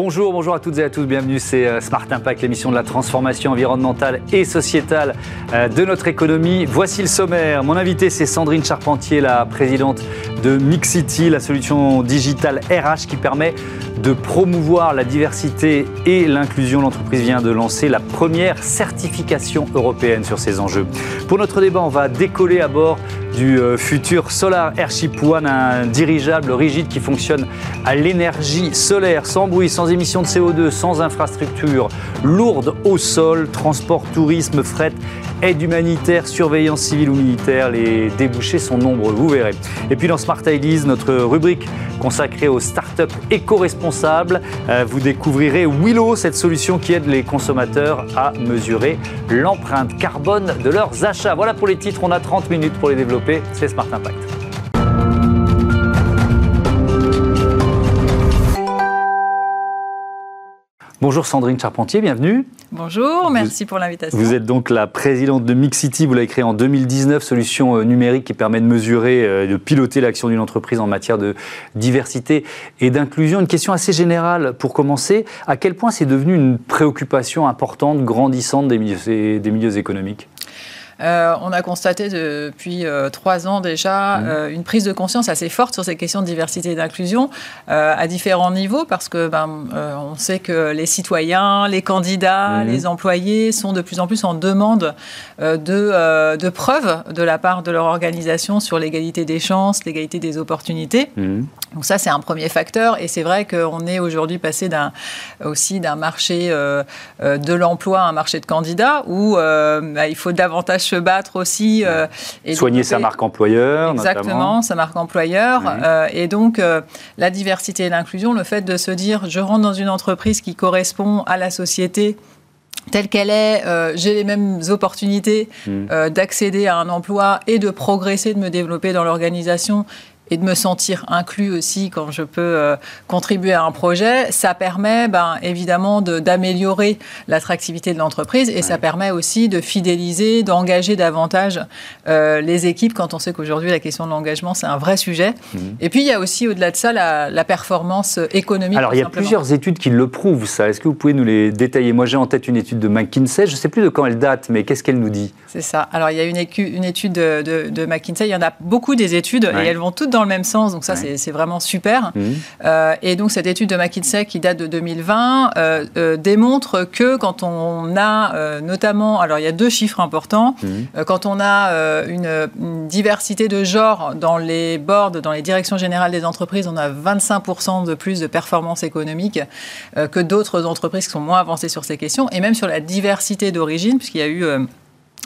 Bonjour, bonjour à toutes et à tous, bienvenue, c'est euh, Smart Impact, l'émission de la transformation environnementale et sociétale euh, de notre économie. Voici le sommaire. Mon invité, c'est Sandrine Charpentier, la présidente de Mixity, la solution digitale RH qui permet de promouvoir la diversité et l'inclusion. L'entreprise vient de lancer la première certification européenne sur ces enjeux. Pour notre débat, on va décoller à bord du euh, futur Solar Airship One, un dirigeable rigide qui fonctionne à l'énergie solaire, sans bruit, sans émissions de CO2, sans infrastructure, lourde au sol, transport, tourisme, fret, aide humanitaire, surveillance civile ou militaire. Les débouchés sont nombreux, vous verrez. Et puis dans Smart Ideas, notre rubrique consacrée aux startups éco-responsables, euh, vous découvrirez Willow, cette solution qui aide les consommateurs à mesurer l'empreinte carbone de leurs achats. Voilà pour les titres, on a 30 minutes pour les développer. C'est Smart Impact. Bonjour Sandrine Charpentier, bienvenue. Bonjour, merci pour l'invitation. Vous êtes donc la présidente de Mixity, vous l'avez créée en 2019, solution euh, numérique qui permet de mesurer, euh, de piloter l'action d'une entreprise en matière de diversité et d'inclusion. Une question assez générale pour commencer, à quel point c'est devenu une préoccupation importante, grandissante des milieux, des milieux économiques? Euh, on a constaté depuis euh, trois ans déjà mmh. euh, une prise de conscience assez forte sur ces questions de diversité et d'inclusion à différents niveaux parce que ben, on sait que les citoyens, les candidats, mmh. les employés sont de plus en plus en demande de, de, preuves de la part de leur organisation sur l'égalité des chances, l'égalité des opportunités. Mmh. Donc ça, c'est un premier facteur. Et c'est vrai qu'on est aujourd'hui passé d'un, aussi d'un marché de l'emploi à un marché de candidats où bah, il faut davantage se battre aussi. Euh, et Soigner sa marque employeur. Exactement, sa marque employeur. Euh, et donc, euh, la diversité et l'inclusion, le fait de se dire, je rentre dans une entreprise qui correspond à la société telle qu'elle est, j'ai les mêmes opportunités mmh. d'accéder à un emploi et de progresser, de me développer dans l'organisation et de me sentir inclus aussi quand je peux euh, contribuer à un projet, ça permet ben, évidemment d'améliorer l'attractivité de l'entreprise et ça permet aussi de fidéliser, d'engager davantage euh, les équipes quand on sait qu'aujourd'hui la question de l'engagement c'est un vrai sujet. Mmh. Et puis il y a aussi au-delà de ça la, la performance économique. Alors il y a plusieurs études qui le prouvent ça. Est-ce que vous pouvez nous les détailler? Moi j'ai en tête une étude de McKinsey, je ne sais plus de quand elle date, mais qu'est-ce qu'elle nous dit? C'est ça. Alors il y a une, une étude de, de, McKinsey, il y en a beaucoup des études et elles vont toutes dans le même sens, donc ça c'est vraiment super. Mmh. Euh, et donc cette étude de McKinsey qui date de 2020 euh, euh, démontre que quand on a notamment, alors il y a deux chiffres importants, mmh. quand on a une, diversité de genre dans les boards, dans les directions générales des entreprises, on a 25% de plus de performance économique que d'autres entreprises qui sont moins avancées sur ces questions, et même sur la diversité d'origine, puisqu'il y a eu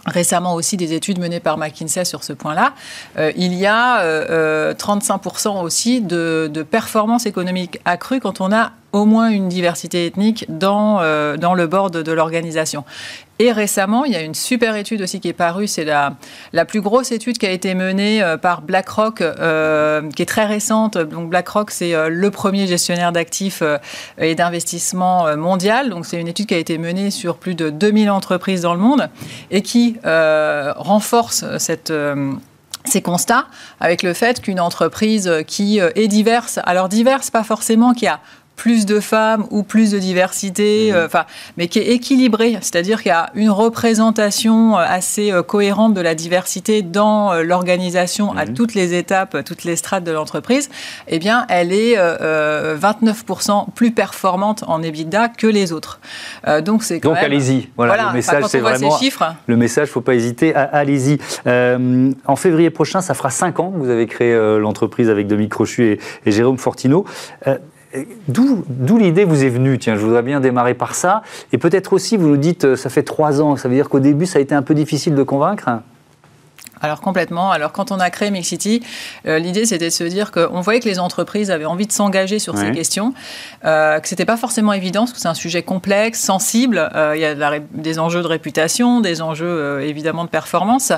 récemment aussi des études menées par McKinsey sur ce point-là, euh, il y a 35% euh, euh, aussi de, de performance économique accrue quand on a au moins une diversité ethnique dans, dans le board de, l'organisation. Et récemment, il y a une super étude aussi qui est parue, c'est la, la plus grosse étude qui a été menée par BlackRock, qui est très récente. Donc BlackRock, c'est le premier gestionnaire d'actifs et d'investissement mondial. Donc c'est une étude qui a été menée sur plus de 2000 entreprises dans le monde et qui euh, renforce cette euh, ces constats avec le fait qu'une entreprise qui euh, est diverse, alors diverse pas forcément qui a plus de femmes ou plus de diversité, mmh. euh, mais qui est équilibrée, c'est-à-dire qu'il y a une représentation euh, assez euh, cohérente de la diversité dans l'organisation à mmh. toutes les étapes, toutes les strates de l'entreprise, eh bien, elle est 29% plus performante en EBITDA que les autres. donc, c'est donc allez-y. Voilà, le message, c'est vraiment chiffres, le message. Faut pas hésiter. Allez-y. en février prochain, ça fera 5 ans que vous avez créé l'entreprise avec Dominique Crochu et, et Jérôme Fortino. D'où l'idée vous est venue? Tiens, je voudrais bien démarrer par ça. Et peut-être aussi, vous nous dites, euh, ça fait trois ans, ça veut dire qu'au début, ça a été un peu difficile de convaincre? Alors complètement. Alors quand on a créé Mixity, euh, l'idée c'était de se dire qu'on voyait que les entreprises avaient envie de s'engager sur ces questions, euh, que c'était pas forcément évident parce que c'est un sujet complexe, sensible. Euh, il y a des enjeux de réputation, des enjeux euh, évidemment de performance.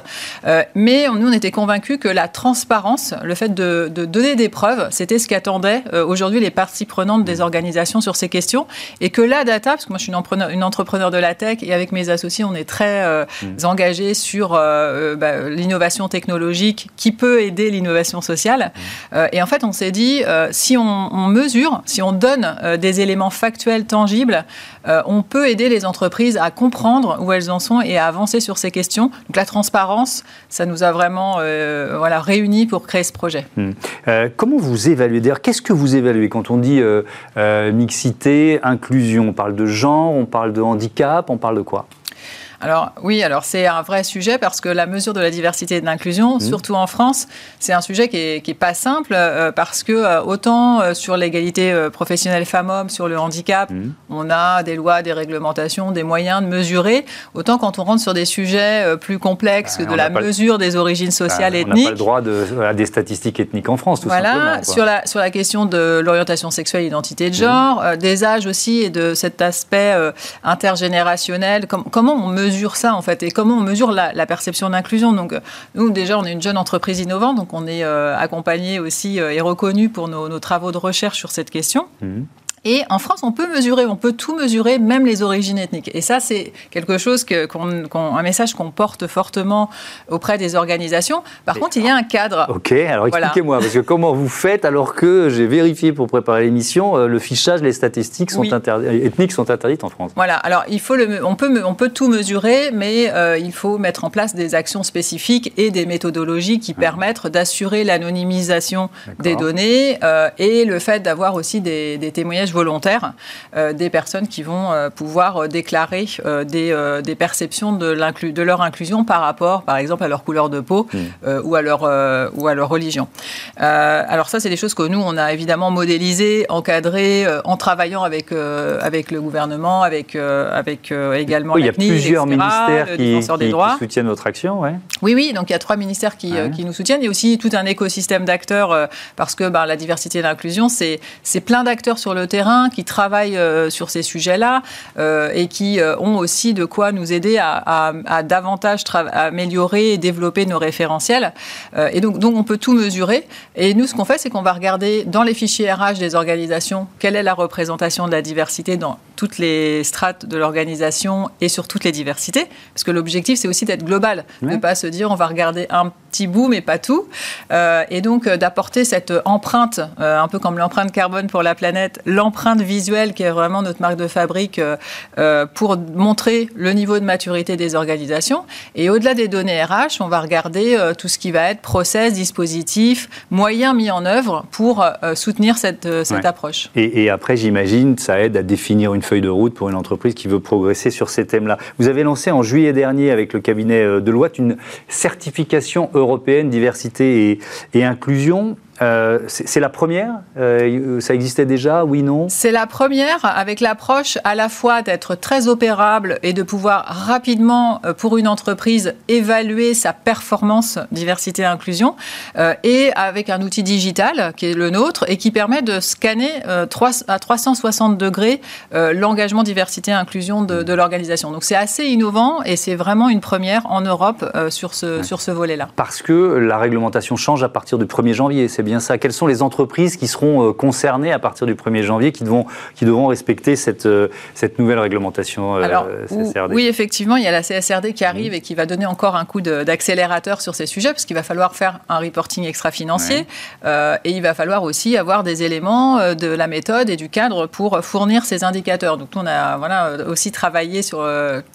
mais nous on était convaincus que la transparence, le fait de, de donner des preuves, c'était ce qu'attendaient aujourd'hui les parties prenantes des organisations sur ces questions, et que la data, parce que moi je suis une, une entrepreneur de la tech et avec mes associés on est très mmh. engagés sur bah, l'innovation l'innovation technologique qui peut aider l'innovation sociale. Mmh. et en fait, on s'est dit, si on, on, mesure, si on donne des éléments factuels tangibles, on peut aider les entreprises à comprendre où elles en sont et à avancer sur ces questions. Donc la transparence, ça nous a vraiment voilà, réunis pour créer ce projet. Mmh. comment vous évaluez? D'ailleurs, qu'est-ce que vous évaluez? Quand on dit mixité, inclusion On parle de genre, on parle de handicap, on parle de quoi? Alors oui, alors c'est un vrai sujet parce que la mesure de la diversité et de l'inclusion, mmh. surtout en France, c'est un sujet qui est, pas simple euh, parce que euh, autant euh, sur l'égalité professionnelle femmes-hommes, sur le handicap, mmh. on a des lois, des réglementations, des moyens de mesurer, autant quand on rentre sur des sujets plus complexes bah, que de la mesure des origines bah, sociales et ethniques. On n'a pas le droit de, à des statistiques ethniques en France, tout voilà, simplement. Sur la, sur la question de l'orientation sexuelle, identité de mmh. genre, des âges aussi et de cet aspect intergénérationnel, comment on mesure mesure ça en fait et comment on mesure la, perception d'inclusion. Donc nous déjà on est une jeune entreprise innovante, donc on est euh, accompagné aussi euh, et reconnu pour nos, travaux de recherche sur cette question. Mmh. Et en France, on peut mesurer, on peut tout mesurer, même les origines ethniques. Et ça, c'est quelque chose, que, un message qu'on porte fortement auprès des organisations. Par contre, il y a un cadre. Ok, alors expliquez-moi, parce que comment vous faites alors que j'ai vérifié pour préparer l'émission, euh, le fichage, les statistiques sont ethniques sont interdites en France Voilà, alors il faut le, on, peut, on peut tout mesurer, mais euh, il faut mettre en place des actions spécifiques et des méthodologies qui permettent d'assurer l'anonymisation des données euh, et le fait d'avoir aussi des, des témoignages volontaires euh, des personnes qui vont euh, pouvoir euh, déclarer des, des, perceptions de, de, leur inclusion par rapport, par exemple, à leur couleur de peau mmh. ou, à leur, ou à leur religion. alors ça, c'est des choses que nous, on a évidemment modélisées, encadrées, en travaillant avec, avec le gouvernement, avec, avec également oui, Il y a plusieurs ministères qui, soutiennent votre action. Ouais. Oui, oui, donc il y a trois ministères qui, qui nous soutiennent. Il y a aussi tout un écosystème d'acteurs, parce que ben, la diversité et l'inclusion, c'est plein d'acteurs sur le terrain qui travaillent euh, sur ces sujets-là euh, et qui euh, ont aussi de quoi nous aider à, davantage améliorer et développer nos référentiels. et donc, donc, on peut tout mesurer. Et nous, ce qu'on fait, c'est qu'on va regarder dans les fichiers RH des organisations quelle est la représentation de la diversité dans toutes les strates de l'organisation et sur toutes les diversités. Parce que l'objectif, c'est aussi d'être global, ne pas se dire on va regarder un petit bout, mais pas tout. et donc d'apporter cette empreinte, un peu comme l'empreinte carbone pour la planète, l'empreinte empreinte visuelle qui est vraiment notre marque de fabrique euh, euh, pour montrer le niveau de maturité des organisations. Et au-delà des données RH, on va regarder euh, tout ce qui va être process, dispositif, moyens mis en œuvre pour soutenir cette, cette approche. Et, et après, j'imagine, ça aide à définir une feuille de route pour une entreprise qui veut progresser sur ces thèmes-là. Vous avez lancé en juillet dernier avec le cabinet Deloitte une certification européenne diversité et, et inclusion. Euh, c'est la première euh, Ça existait déjà Oui, non? C'est la première avec l'approche à la fois d'être très opérable et de pouvoir rapidement, euh, pour une entreprise, évaluer sa performance diversité et inclusion et avec un outil digital qui est le nôtre et qui permet de scanner à 360 degrés l'engagement diversité et inclusion de, l'organisation. Donc c'est assez innovant et c'est vraiment une première en Europe sur ce, sur ce volet-là. Parce que la réglementation change à partir du 1er janvier, c'est bien ça. Quelles sont les entreprises qui seront euh, concernées à partir du 1er janvier, qui devront, qui devront respecter cette, euh, cette nouvelle réglementation euh, Alors, Oui, effectivement, il y a la CSRD qui arrive mmh. et qui va donner encore un coup d'accélérateur sur ces sujets, parce qu'il va falloir faire un reporting extra-financier et il va falloir aussi avoir des éléments de la méthode et du cadre pour fournir ces indicateurs. Donc, on a voilà, aussi travaillé sur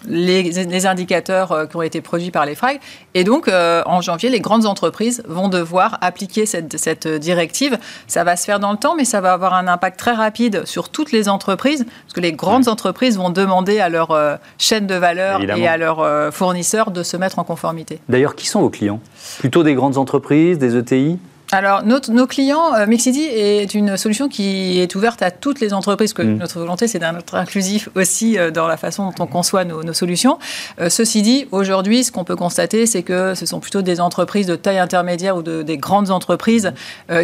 les, les indicateurs qui ont été produits par les FRAG. Et donc, en janvier, les grandes entreprises vont devoir appliquer cette, cette directive. Ça va se faire dans le temps, mais ça va avoir un impact très rapide sur toutes les entreprises, parce que les grandes entreprises vont demander à leur euh, chaîne de valeur et à leurs euh, fournisseurs de se mettre en conformité. D'ailleurs, qui sont vos clients? Plutôt des grandes entreprises, des ETI alors, nos clients, euh, Mixity est une solution qui est ouverte à toutes les entreprises, que mm. notre volonté, c'est d'être inclusif aussi euh, dans la façon dont on conçoit nos, solutions. Euh, ceci dit, aujourd'hui, ce qu'on peut constater, c'est que ce sont plutôt des entreprises de taille intermédiaire ou de, des grandes entreprises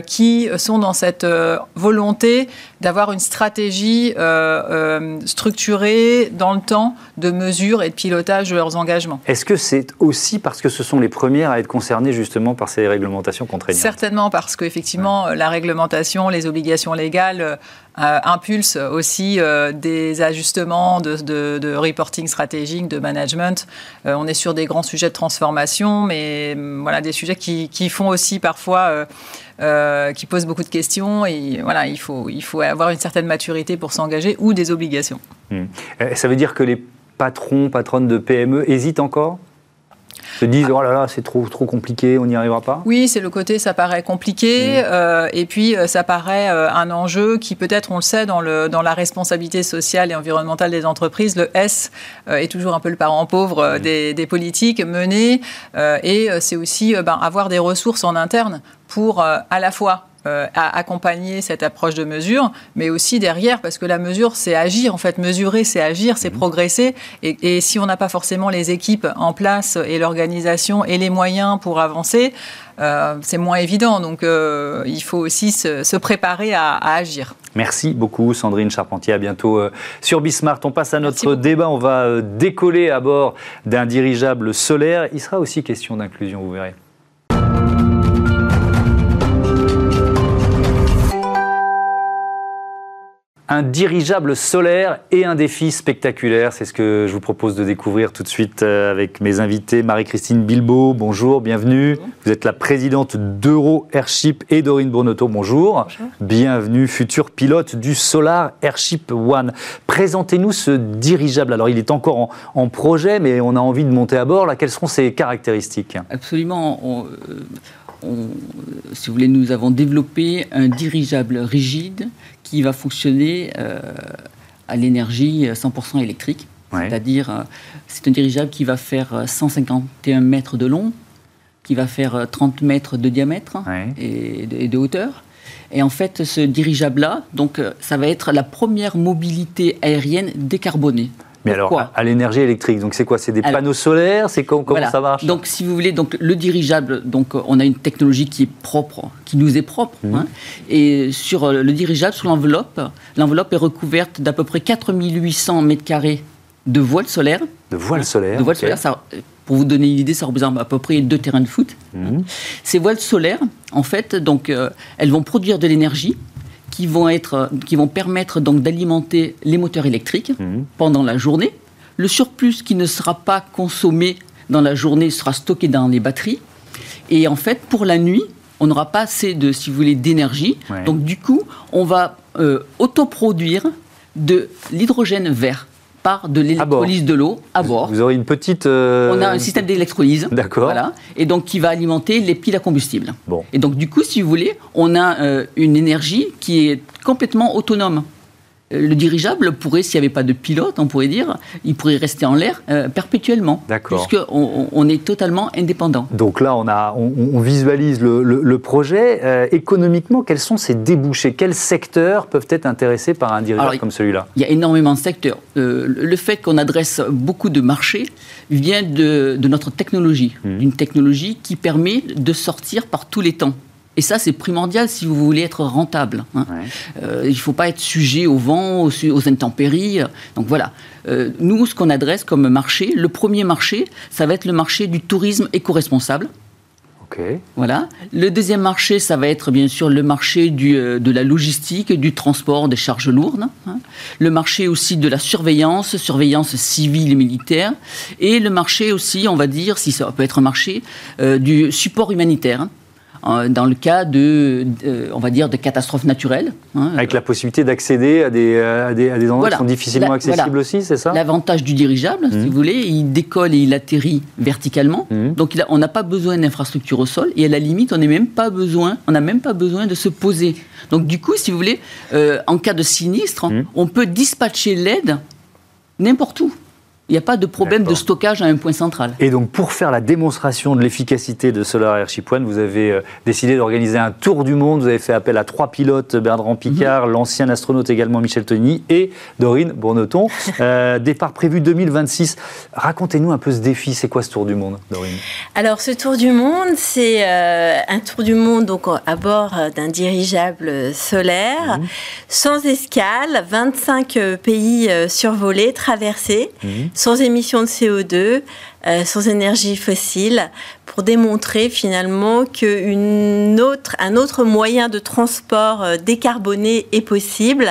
qui sont dans cette volonté d'avoir une stratégie structurée dans le temps de mesure et de pilotage de leurs engagements. Est-ce que c'est aussi parce que ce sont les premières à être concernées justement par ces réglementations contraignantes? Certainement parce qu'effectivement, la réglementation, les obligations légales euh, impulse aussi euh, des ajustements de, reporting stratégique, de management. Euh, on est sur des grands sujets de transformation, mais mm, voilà, des sujets qui, font aussi parfois, qui posent beaucoup de questions. Et voilà, il faut, il faut avoir une certaine maturité pour s'engager ou des obligations. Hmm. Ça veut dire que les patrons, patronnes de PME hésitent encore? Se disent oh là là c'est trop trop compliqué on n'y arrivera pas oui c'est le côté ça paraît compliqué mm. euh, et puis euh, ça paraît euh, un enjeu qui peut-être on le sait dans le dans la responsabilité sociale et environnementale des entreprises le S est toujours un peu le parent pauvre mm. des, des, politiques menées et c'est aussi ben, avoir des ressources en interne pour à la fois euh, à accompagner cette approche de mesure, mais aussi derrière, parce que la mesure, c'est agir. En fait, mesurer, c'est agir, c'est mhm. progresser. Et, si on n'a pas forcément les équipes en place et l'organisation et les moyens pour avancer, euh, c'est moins évident. Donc, euh, il faut aussi se, préparer à, agir. Merci beaucoup, Sandrine Charpentier. À bientôt sur Bismart. On passe à notre débat. On va décoller à bord d'un dirigeable solaire. Il sera aussi question d'inclusion, vous verrez. Un dirigeable solaire et un défi spectaculaire. C'est ce que je vous propose de découvrir tout de suite euh, avec mes invités. Marie-Christine Bilbao, bonjour, bienvenue. Vous êtes la présidente d'Euro Airship et Dorine Bonotto, bonjour. bonjour. Bienvenue, futur pilote du Solar Airship One. Présentez-nous ce dirigeable. Alors, il est encore en, projet, mais on a envie de monter à bord. Là, quelles seront ses caractéristiques? Absolument. Euh, si vous voulez, nous avons développé un dirigeable rigide qui va fonctionner euh, à l'énergie 100% électrique. C'est-à-dire, euh, c'est un dirigeable qui va faire 151 mètres de long, qui va faire 30 mètres de diamètre et, de, et, de, hauteur. Et en fait, ce dirigeable-là, donc, euh, ça va être la première mobilité aérienne décarbonée. Mais alors, à, l'énergie électrique, donc c'est quoi? C'est des panneaux solaires? C'est comment, ça marche? Donc, si vous voulez, donc le dirigeable, donc on a une technologie qui est propre, qui nous est propre. Mhm. Hein. et sur euh, le dirigeable, sur l'enveloppe, l'enveloppe est recouverte d'à peu près 4800 mètres carrés de voiles solaires. De voiles solaires. De voiles solaires. Ça, pour vous donner une idée, ça représente à peu près deux terrains de foot. Mhm. Ces voiles solaires, en fait, donc, euh, elles vont produire de l'énergie qui vont, être, qui vont permettre donc d'alimenter les moteurs électriques mhm. pendant la journée. Le surplus qui ne sera pas consommé dans la journée sera stocké dans les batteries. Et en fait, pour la nuit, on n'aura pas assez de, si vous voulez, d'énergie. Donc du coup, on va euh, autoproduire de l'hydrogène vert par de l'électrolyse de l'eau à bord. Vous aurez une petite. Euh, On a un système d'électrolyse. D'accord. Voilà. Et donc qui va alimenter les piles à combustible. Bon. Et donc du coup, si vous voulez, on a euh, une énergie qui est complètement autonome le dirigeable pourrait, s'il n'y avait pas de pilote, on pourrait dire, il pourrait rester en l'air euh, perpétuellement. D'accord. Puisqu'on on est totalement indépendant. Donc là, on, a, on, visualise le, projet. Euh, économiquement, quels sont ces débouchés? Quels secteurs peuvent être intéressés par un dirigeable comme celui-là? Il y a énormément de secteurs. Euh, le fait qu'on adresse beaucoup de marchés vient de, notre technologie. Mmh. Une technologie qui permet de sortir par tous les temps. Et ça, c'est primordial si vous voulez être rentable. Hein. Euh, il ne faut pas être sujet au vent, aux, intempéries. Donc voilà. Euh, nous, ce qu'on adresse comme marché, le premier marché, ça va être le marché du tourisme éco-responsable. Voilà. Le deuxième marché, ça va être bien sûr le marché du, euh, de la logistique, du transport des charges lourdes. Hein. Le marché aussi de la surveillance, surveillance civile et militaire. Et le marché aussi, on va dire, si ça peut être un marché, du support humanitaire. Euh, dans le cas de, on va dire, de catastrophes naturelles. Hein. Avec la possibilité d'accéder à des, à des, à des endroits qui sont difficilement accessibles aussi, c'est ça? L'avantage du dirigeable, si mmh. vous voulez, il décolle et il atterrit verticalement. Mmh. Donc on n'a pas besoin d'infrastructure au sol et à la limite, on n'a même pas besoin, on n'a même pas besoin de se poser. Donc du coup, si vous voulez, euh, en cas de sinistre, mmh. on peut dispatcher l'aide n'importe où. Il n'y a pas de problème de stockage à un point central. Et donc, pour faire la démonstration de l'efficacité de Solar Airship One, vous avez euh, décidé d'organiser un tour du monde. Vous avez fait appel à trois pilotes, Bertrand Picard, mhm. l'ancien astronaute également Michel Tony et Dorine Bourneton. Euh, départ prévu 2026. Racontez-nous un peu ce défi. C'est quoi ce tour du monde, Dorine? Alors, ce tour du monde, c'est euh, un tour du monde donc, à bord d'un dirigeable solaire, mhm. sans escale, 25 pays survolés, traversés. Mhm sans émissions de CO2, euh, sans énergie fossile, pour démontrer finalement qu'un autre, un autre moyen de transport euh, décarboné est possible.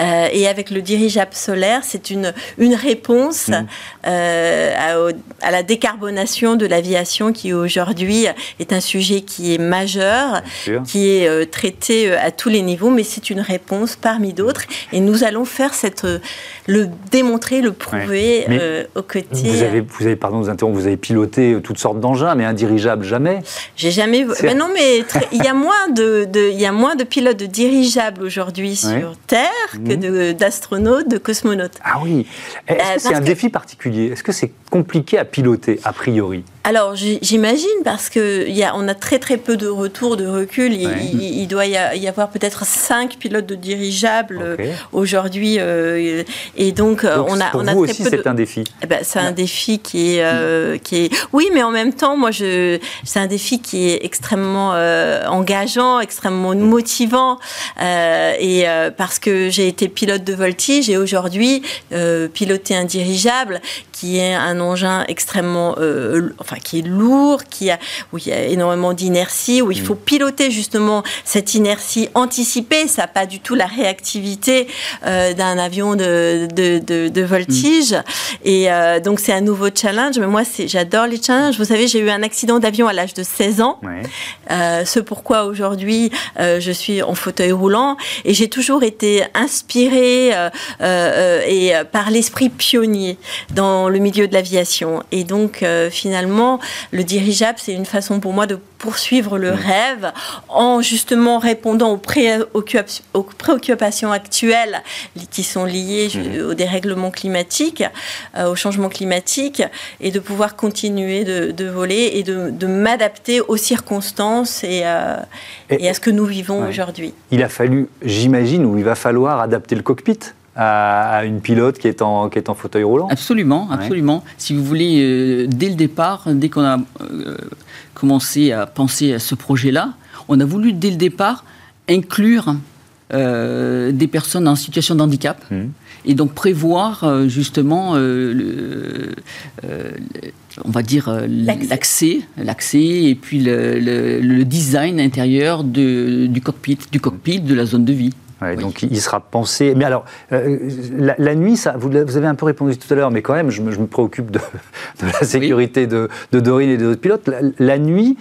Euh, et avec le dirigeable solaire, c'est une, une réponse mmh. à, à, la décarbonation de l'aviation qui aujourd'hui est un sujet qui est majeur, qui est traité à tous les niveaux, mais c'est une réponse parmi d'autres. Et nous allons faire cette, le démontrer, le prouver au côté. Vous avez, vous avez, pardon, vous avez piloté toutes sortes d'engins, mais dirigeable jamais. J'ai jamais. Mais non, mais il y a moins de, il y a moins de pilotes de dirigeables aujourd'hui sur Terre que mhm. d'astronautes, de, cosmonautes. Ah oui. Est-ce que euh, c'est un défi particulier? Est-ce que c'est compliqué à piloter a priori. Alors j'imagine parce que y a, on a très très peu de retours, de recul. Il, doit y avoir peut-être cinq pilotes de dirigeables euh, aujourd'hui, euh, et donc, on a on a vous aussi c'est un défi. Eh ben, c'est un défi qui est qui est oui, mais en même temps, moi je c'est un défi qui est extrêmement engageant, extrêmement motivant, et parce que j'ai été pilote de voltige et aujourd'hui piloter un dirigeable qui est un engin extrêmement, euh, enfin qui est lourd, qui a, où il y a énormément d'inertie, où il faut mm. piloter justement cette inertie anticipée. Ça n'a pas du tout la réactivité euh, d'un avion de, de, de, voltige. Mm. Et euh, donc c'est un nouveau challenge. Mais moi, j'adore les challenges. Vous savez, j'ai eu un accident d'avion à l'âge de 16 ans. ce pourquoi aujourd'hui je suis en fauteuil roulant. Et j'ai toujours été inspirée et par l'esprit pionnier dans le milieu de l'aviation. Et donc, euh, finalement, le dirigeable, c'est une façon pour moi de poursuivre le mmh. rêve en justement répondant aux, aux, préoccupations actuelles qui sont liées mmh. au dérèglement climatique, euh, au changement climatique, et de pouvoir continuer de, voler et de, m'adapter aux circonstances et, euh, et, à ce que nous vivons aujourd'hui. Il a fallu, j'imagine, ou il va falloir adapter le cockpit à, une pilote qui est, en, qui est en fauteuil roulant Absolument, absolument. Si vous voulez, euh, dès le départ, dès qu'on a euh, commencé à penser à ce projet-là, on a voulu dès le départ inclure euh, des personnes en situation de handicap mmh. et donc prévoir justement le, on va dire l'accès, l'accès et puis le, le, design intérieur de, du cockpit, du cockpit de la zone de vie. Donc il sera pensé. Mais alors, euh, la, nuit, ça, vous, avez un peu répondu tout à l'heure, mais quand même, je me, préoccupe de, la sécurité de, Dorine et des autres pilotes. La, nuit,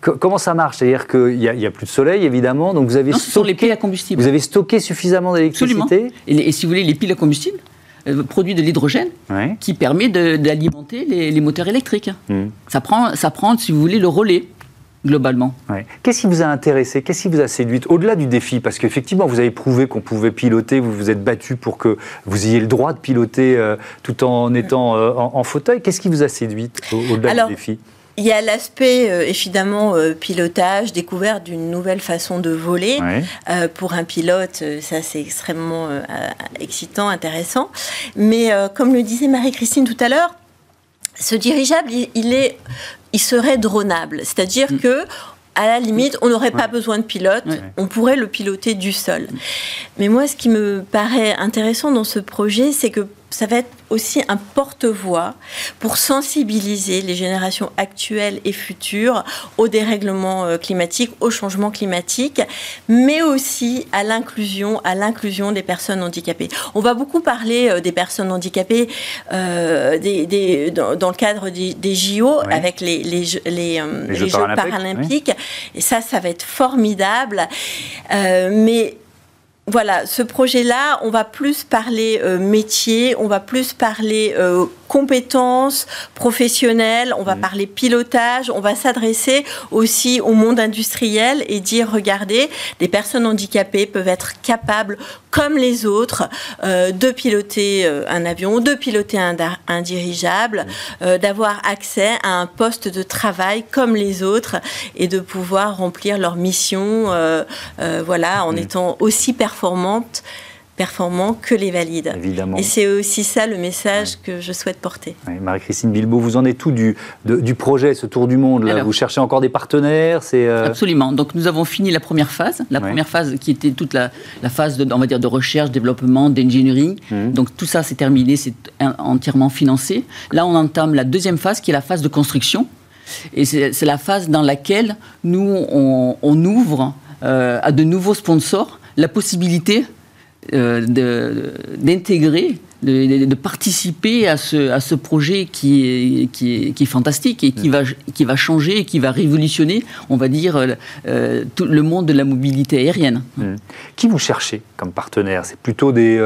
comment ça marche? C'est-à-dire qu'il n'y a, a, plus de soleil, évidemment, donc vous avez, stocké, les piles à combustible. Vous avez stocké suffisamment d'électricité? Et, si vous voulez, les piles à combustible euh, produisent de l'hydrogène qui permet d'alimenter les, moteurs électriques. Hmm. Ça, prend, ça prend, si vous voulez, le relais globalement. Qu'est-ce qui vous a intéressé? Qu'est-ce qui vous a séduit Au-delà du défi, parce qu'effectivement, vous avez prouvé qu'on pouvait piloter, vous vous êtes battu pour que vous ayez le droit de piloter euh, tout en étant euh, en, fauteuil. Qu'est-ce qui vous a séduit au-delà du défi? il y a l'aspect euh, évidemment pilotage, découverte d'une nouvelle façon de voler. pour un pilote, ça c'est extrêmement excitant, intéressant. Mais comme le disait Marie-Christine tout à l'heure, ce dirigeable, il, est, il serait dronable. C'est-à-dire mm. que à la limite, on n'aurait pas besoin de pilote, on pourrait le piloter du sol. Mais moi, ce qui me paraît intéressant dans ce projet, c'est que ça va être aussi un porte-voix pour sensibiliser les générations actuelles et futures au dérèglement euh, climatique, au changement climatique, mais aussi à l'inclusion, à l'inclusion des personnes handicapées. On va beaucoup parler euh, des personnes handicapées euh, des, dans, le cadre des, JO avec les, les, Jeux, paralympiques, et ça, ça va être formidable. mais voilà, ce projet-là, on va plus parler euh, métier, on va plus parler euh, compétences professionnelles, on va mm. parler pilotage, on va s'adresser aussi au monde industriel et dire, regardez, les personnes handicapées peuvent être capables, comme les autres, euh, de piloter un avion, de piloter un, dirigeable, mm. d'avoir accès à un poste de travail comme les autres et de pouvoir remplir leur mission, voilà, en mm. étant aussi performants performante performants que les valides. Évidemment. Et c'est aussi ça le message que je souhaite porter. Marie-Christine Bilbao, vous en êtes tout du, du projet, ce tour du monde là? Vous cherchez encore des partenaires c'est euh, Absolument. Donc nous avons fini la première phase, la première phase qui était toute la, la, phase de, on va dire, de recherche, développement, d'engineering. Mmh. Donc tout ça c'est terminé, c'est entièrement financé. Là on entame la deuxième phase qui est la phase de construction Et c'est la phase dans laquelle nous, on, ouvre à de nouveaux sponsors la possibilité d'intégrer de, participer à ce, à ce projet qui est, qui est, qui est fantastique et qui, mm. va, qui va changer et qui va révolutionner, on va dire, euh, euh, tout le monde de la mobilité aérienne. Mm. Qui vous cherchez comme partenaire? C'est plutôt des,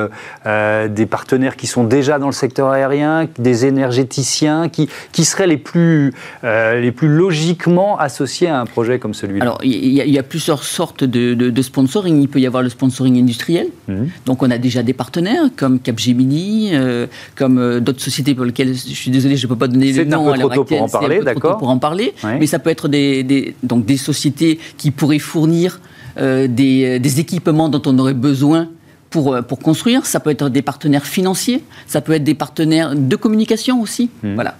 euh, des partenaires qui sont déjà dans le secteur aérien, des énergéticiens, qui, qui seraient les plus, les plus logiquement associés à un projet comme celui-là? Alors, il y, a plusieurs sortes de, de, sponsoring. Il peut y avoir le sponsoring industriel. Mm. Donc, on a déjà des partenaires comme Capgemini, euh, comme euh, d'autres sociétés pour lesquelles je suis désolé, je ne peux pas donner le nom à l'heure actuelle. Pour en parler, d'accord. Pour en parler, mais ça peut être des, donc des sociétés qui pourraient fournir euh, des, des, équipements dont on aurait besoin pour, pour, construire. Ça peut être des partenaires financiers, ça peut être des partenaires de communication aussi. Hmm. Voilà,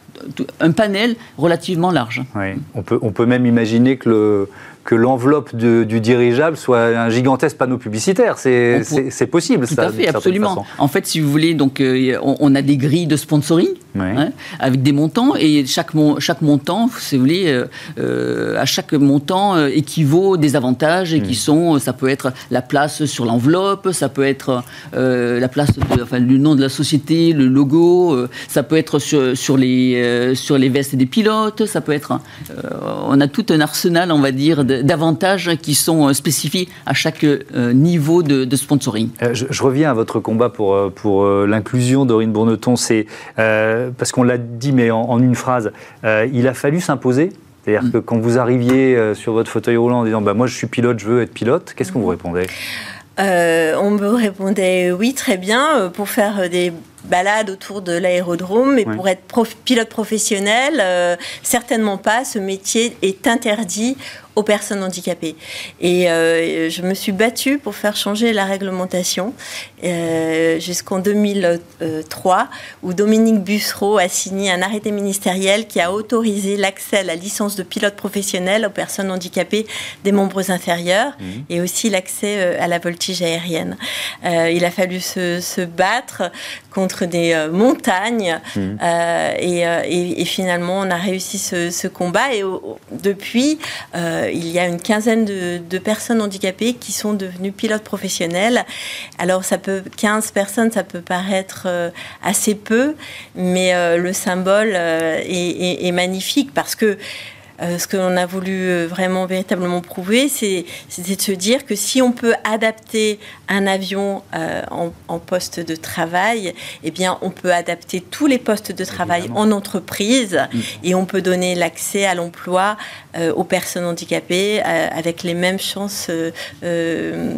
un panel relativement large. On, peut, on peut même imaginer que le que l'enveloppe du dirigeable soit un gigantesque panneau publicitaire. C'est possible, Tout à fait, absolument. En fait, si vous voulez, donc, euh, on, a des grilles de sponsoring hein, avec des montants et chaque, chaque montant, si vous voulez, euh, euh, à chaque montant équivaut des avantages et qui hmm. sont, ça peut être la place sur l'enveloppe, ça peut être la place, enfin, le nom de la société, le logo, ça peut être sur, sur, les, sur les vestes des pilotes, ça peut être, on a tout un arsenal, on va dire, de, d'avantages qui sont euh, spécifiés à chaque euh, niveau de, sponsoring. Euh, je, reviens à votre combat pour, pour l'inclusion d'Aurine Bourneton. C'est parce qu'on l'a dit, mais en, une phrase, il a fallu s'imposer. C'est-à-dire mm. que quand vous arriviez sur votre fauteuil roulant en disant bah, Moi, je suis pilote, je veux être pilote, qu'est-ce qu'on vous répondait On me répondait Oui, très bien, pour faire des balade autour de l'aérodrome, mais pour être pilote professionnel, euh, certainement pas. Ce métier est interdit aux personnes handicapées. Et euh, je me suis battue pour faire changer la réglementation euh, jusqu'en 2003, où Dominique Bussereau a signé un arrêté ministériel qui a autorisé l'accès à la licence de pilote professionnel aux personnes handicapées des membres inférieurs mmh. et aussi l'accès à la voltige aérienne. il a fallu se, se battre contre des euh, montagnes. Mmh. Euh, euh, et, finalement, on a réussi ce, combat. Et depuis, il y a une quinzaine de, personnes handicapées qui sont devenues pilotes professionnels. Alors, ça peut 15 personnes, ça peut paraître assez peu, mais le symbole est, est magnifique parce que euh, ce que l'on a voulu euh, vraiment véritablement prouver, c'est de se dire que si on peut adapter un avion euh, en, poste de travail, eh bien, on peut adapter tous les postes de travail en entreprise mm. et on peut donner l'accès à l'emploi aux personnes handicapées avec les mêmes chances de,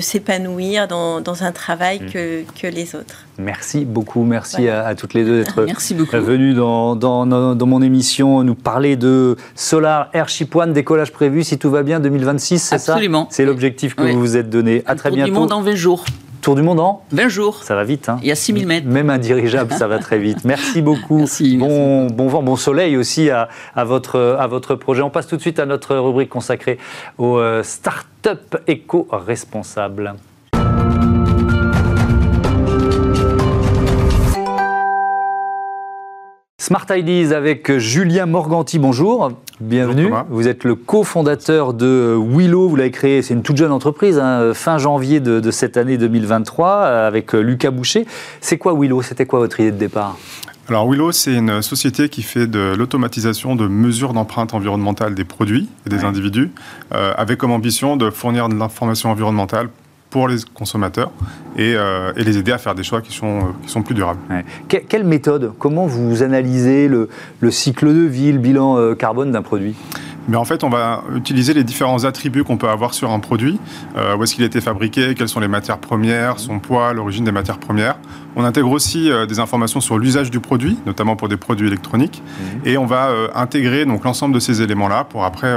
s'épanouir dans, un travail mm. que, les autres. Merci beaucoup, merci à, toutes les deux d'être venues dans, dans, dans mon émission nous parler de Solar Airship One, décollage prévu, si tout va bien, 2026, c'est ça? Absolument. C'est l'objectif que vous vous êtes donné. À très bientôt. Tour du monde en 20 jours. Tour du monde en 20 jours. Ça va vite. Hein. Il y a 6000 mètres. Même un dirigeable, ça va très vite. Merci beaucoup. Merci, bon, bon vent, bon soleil aussi à, votre, à votre projet. On passe tout de suite à notre rubrique consacrée aux euh, start-up éco-responsables. Smart Ideas avec Julien Morganti, bonjour, bienvenue. vous êtes le cofondateur de Willow, vous l'avez créé, c'est une toute jeune entreprise, hein, fin janvier de, cette année 2023 avec Lucas Boucher. C'est quoi Willow? C'était quoi votre idée de départ? Alors Willow, c'est une société qui fait de l'automatisation de mesures d'empreinte environnementale des produits et des individus, euh, avec comme ambition de fournir de l'information environnementale pour les consommateurs euh, et, les aider à faire des choix qui sont, euh, qui sont plus durables. quelle méthode Comment vous analysez le, le, cycle de vie, le bilan euh, carbone d'un produit? Mais en fait, on va utiliser les différents attributs qu'on peut avoir sur un produit. où est-ce qu'il a été fabriqué, quelles sont les matières premières, son poids, l'origine des matières premières. On intègre aussi des informations sur l'usage du produit, notamment pour des produits électroniques. Mhm. Et on va intégrer donc l'ensemble de ces éléments-là pour après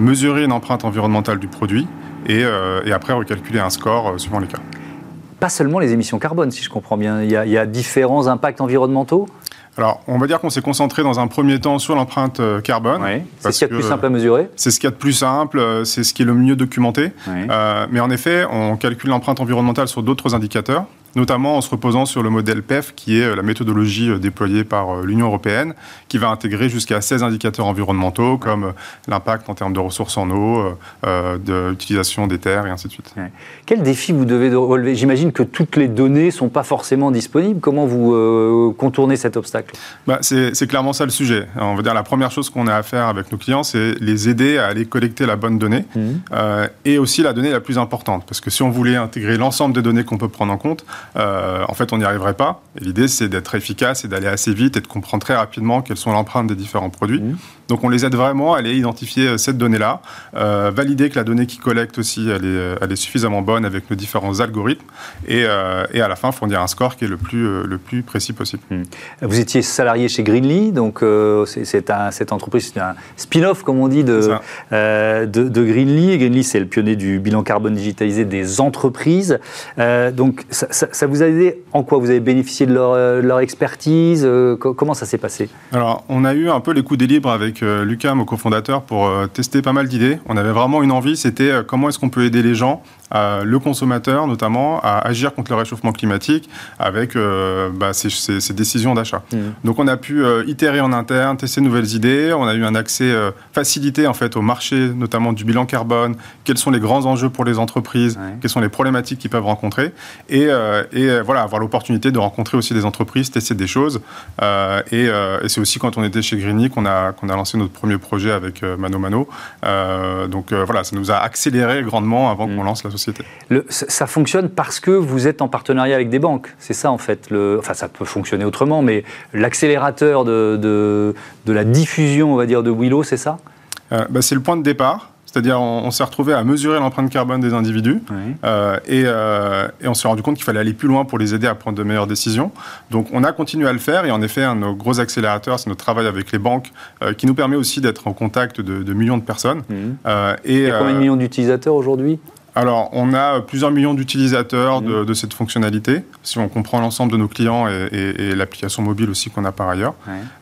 mesurer une empreinte environnementale du produit euh, et, après recalculer un score euh, suivant les cas. Pas seulement les émissions carbone, si je comprends bien. Il y a, différents impacts environnementaux? Alors, on va dire qu'on s'est concentré dans un premier temps sur l'empreinte euh, carbone. c'est ce qu'il y a de plus simple à mesurer? C'est ce qu'il y a de plus simple, c'est ce qui est le mieux documenté. mais en effet, on calcule l'empreinte environnementale sur d'autres indicateurs. Notamment en se reposant sur le modèle PEF, qui est la méthodologie déployée par l'Union européenne, qui va intégrer jusqu'à 16 indicateurs environnementaux, comme l'impact en termes de ressources en eau, de l'utilisation des terres, et ainsi de suite. Quel défi vous devez relever? J'imagine que toutes les données ne sont pas forcément disponibles. Comment vous contournez cet obstacle? Bah, C'est clairement ça le sujet. on va dire la première chose qu'on a à faire avec nos clients, c'est les aider à aller collecter la bonne donnée mmh. euh, et aussi la donnée la plus importante. Parce que si on voulait intégrer l'ensemble des données qu'on peut prendre en compte, euh, en fait, on n'y arriverait pas. l'idée, c'est d'être efficace et d'aller assez vite et de comprendre très rapidement quelles sont l'empreinte des différents produits. Mmh. Donc, on les aide vraiment à aller identifier euh, cette donnée-là, valider que la donnée qu'ils collectent aussi, elle est, elle est, suffisamment bonne avec nos différents algorithmes et, et, à la fin, fournir un score qui est le plus, le plus précis possible. Mmh. Vous étiez salarié chez Greenly, donc c'est un, cette entreprise, c'est un spin-off, comme on dit, de, euh, de, de, Greenly. Greenly, c'est le pionnier du bilan carbone digitalisé des entreprises. Euh, donc, ça, vous a aidé en quoi? Vous avez bénéficié de leur, euh, leur expertise Comment ça s'est passé? Alors, on a eu un peu les coups des libres avec Lucas, mon cofondateur, pour tester pas mal d'idées. On avait vraiment une envie, c'était comment est-ce qu'on peut aider les gens le consommateur notamment à agir contre le réchauffement climatique avec euh, bah, ces, décisions d'achat. Mmh. Donc on a pu euh, itérer en interne, tester de nouvelles idées, on a eu un accès euh, facilité en fait au marché, notamment du bilan carbone, quels sont les grands enjeux pour les entreprises, quelles sont les problématiques qu'ils peuvent rencontrer, et, et voilà, avoir l'opportunité de rencontrer aussi des entreprises, tester des choses. et, et c'est aussi quand on était chez Greeny qu'on a, qu'on a lancé notre premier projet avec Mano Mano. donc voilà, ça nous a accéléré grandement avant mmh. qu'on lance la société ça fonctionne parce que vous êtes en partenariat avec des banques. C'est ça en fait. Le, enfin, ça peut fonctionner autrement, mais l'accélérateur de, de, la diffusion, on va dire, de Willow, c'est ça? Euh, bah, C'est le point de départ. C'est-à-dire, on, s'est retrouvé à mesurer l'empreinte carbone des individus euh, euh, et, on s'est rendu compte qu'il fallait aller plus loin pour les aider à prendre de meilleures décisions. Donc, on a continué à le faire et en effet, un de nos gros accélérateurs, c'est notre travail avec les banques qui nous permet aussi d'être en contact de, millions de personnes. Mmh. et, Il y a combien de millions d'utilisateurs aujourd'hui? Alors, on a plusieurs millions d'utilisateurs de, mmh. cette fonctionnalité, si on comprend l'ensemble de nos clients et, l'application mobile aussi qu'on a par ailleurs.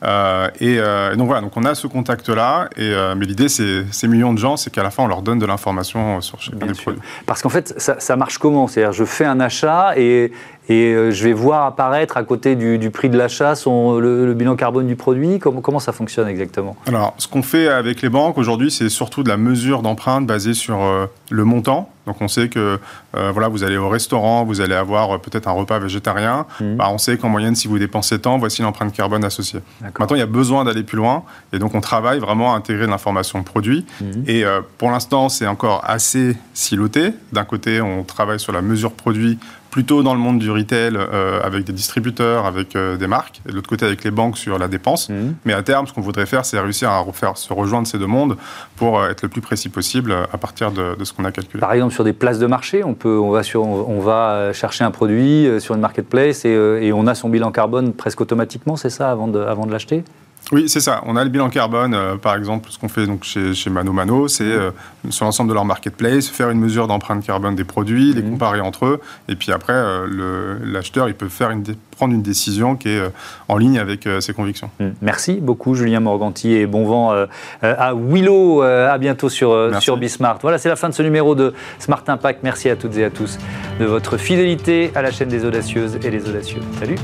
Euh, euh, et, donc voilà, donc on a ce contact-là. Euh, mais l'idée, c'est ces millions de gens, c'est qu'à la fin, on leur donne de l'information sur chacun des produits. Parce qu'en fait, ça, ça marche comment? C'est-à-dire, je fais un achat et et euh, je vais voir apparaître à côté du, prix de l'achat le, le, bilan carbone du produit. Comment, comment ça fonctionne exactement? Alors, ce qu'on fait avec les banques aujourd'hui, c'est surtout de la mesure d'empreinte basée sur euh, le montant. Donc, on sait que euh, voilà, vous allez au restaurant, vous allez avoir peut-être un repas végétarien. Mmh. Bah, on sait qu'en moyenne, si vous dépensez tant, voici l'empreinte carbone associée. Maintenant, il y a besoin d'aller plus loin. Et donc, on travaille vraiment à intégrer l'information produit. Mmh. Et pour l'instant, c'est encore assez siloté. D'un côté, on travaille sur la mesure produit plutôt dans le monde du retail euh, avec des distributeurs, avec euh, des marques, et de l'autre côté avec les banques sur la dépense. Mmh. Mais à terme, ce qu'on voudrait faire, c'est réussir à refaire, se rejoindre ces deux mondes pour euh, être le plus précis possible à partir de, ce qu'on a calculé. Par exemple, sur des places de marché, on, peut, on, va, sur, on va chercher un produit sur une marketplace et, et on a son bilan carbone presque automatiquement, c'est ça, avant de, avant de l'acheter? Oui, c'est ça. On a le bilan carbone, euh, par exemple, ce qu'on fait donc chez, chez Mano Mano, c'est euh, sur l'ensemble de leur marketplace, faire une mesure d'empreinte carbone des produits, les comparer entre eux, et puis après, euh, l'acheteur, il peut faire une prendre une décision qui est en ligne avec ses convictions. Mmh. Merci beaucoup, Julien Morganti, et bon vent à Willow. à bientôt sur, sur Bismart. Voilà, c'est la fin de ce numéro de Smart Impact. Merci à toutes et à tous de votre fidélité à la chaîne des audacieuses et des audacieux. Salut